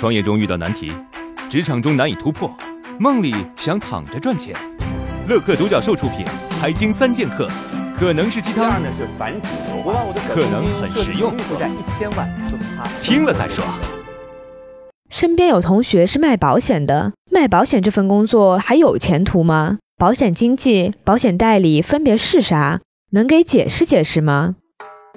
创业中遇到难题，职场中难以突破，梦里想躺着赚钱。乐客独角兽出品，《财经三剑客》可能是鸡汤，呢是繁殖可能很实用。负债一千万，说明他听了再说。身边有同学是卖保险的，卖保险这份工作还有前途吗？保险经纪、保险代理分别是啥？能给解释解释吗？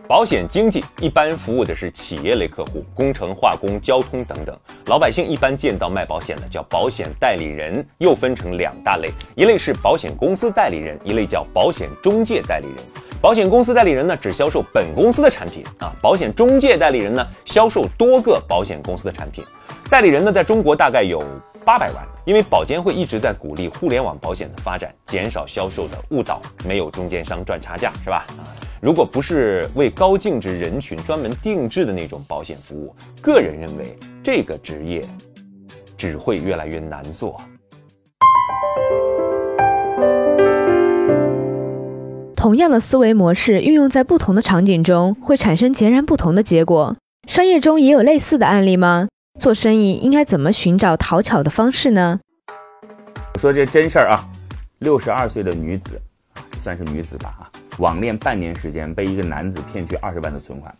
保险经纪一般服务的是企业类客户，工程、化工、交通等等。老百姓一般见到卖保险的叫保险代理人，又分成两大类，一类是保险公司代理人，一类叫保险中介代理人。保险公司代理人呢，只销售本公司的产品啊；保险中介代理人呢，销售多个保险公司的产品。代理人呢，在中国大概有八百万，因为保监会一直在鼓励互联网保险的发展，减少销售的误导，没有中间商赚差价，是吧？如果不是为高净值人群专门定制的那种保险服务，个人认为这个职业只会越来越难做。同样的思维模式运用在不同的场景中，会产生截然不同的结果。商业中也有类似的案例吗？做生意应该怎么寻找讨巧的方式呢？我说这真事儿啊，六十二岁的女子，算是女子吧啊。网恋半年时间，被一个男子骗去二十万的存款。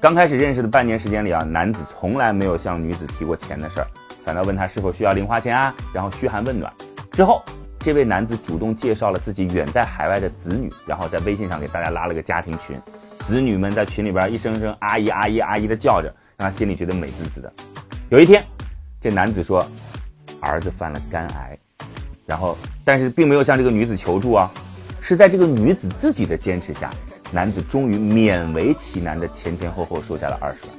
刚开始认识的半年时间里啊，男子从来没有向女子提过钱的事儿，反倒问他是否需要零花钱啊，然后嘘寒问暖。之后，这位男子主动介绍了自己远在海外的子女，然后在微信上给大家拉了个家庭群。子女们在群里边一声声阿姨阿姨阿姨的叫着，让他心里觉得美滋滋的。有一天，这男子说，儿子犯了肝癌，然后但是并没有向这个女子求助啊。是在这个女子自己的坚持下，男子终于勉为其难的前前后后收下了二十万。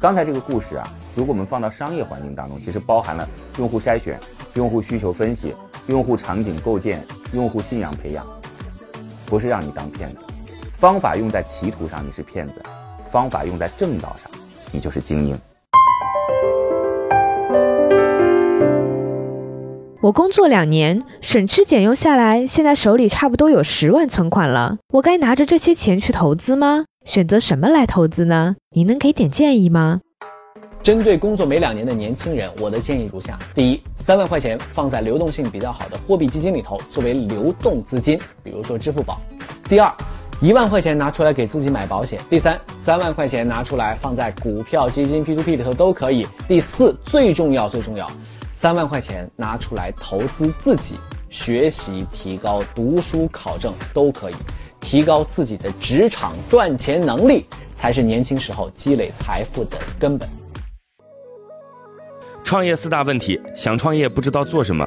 刚才这个故事啊，如果我们放到商业环境当中，其实包含了用户筛选、用户需求分析、用户场景构建、用户信仰培养，不是让你当骗子。方法用在歧途上，你是骗子；方法用在正道上，你就是精英。我工作两年，省吃俭用下来，现在手里差不多有十万存款了。我该拿着这些钱去投资吗？选择什么来投资呢？您能给点建议吗？针对工作没两年的年轻人，我的建议如下：第一，三万块钱放在流动性比较好的货币基金里头，作为流动资金，比如说支付宝；第二，一万块钱拿出来给自己买保险；第三，三万块钱拿出来放在股票、基金、P to P 里头都可以；第四，最重要，最重要。三万块钱拿出来投资自己学习、提高、读书、考证都可以，提高自己的职场赚钱能力，才是年轻时候积累财富的根本。创业四大问题：想创业不知道做什么，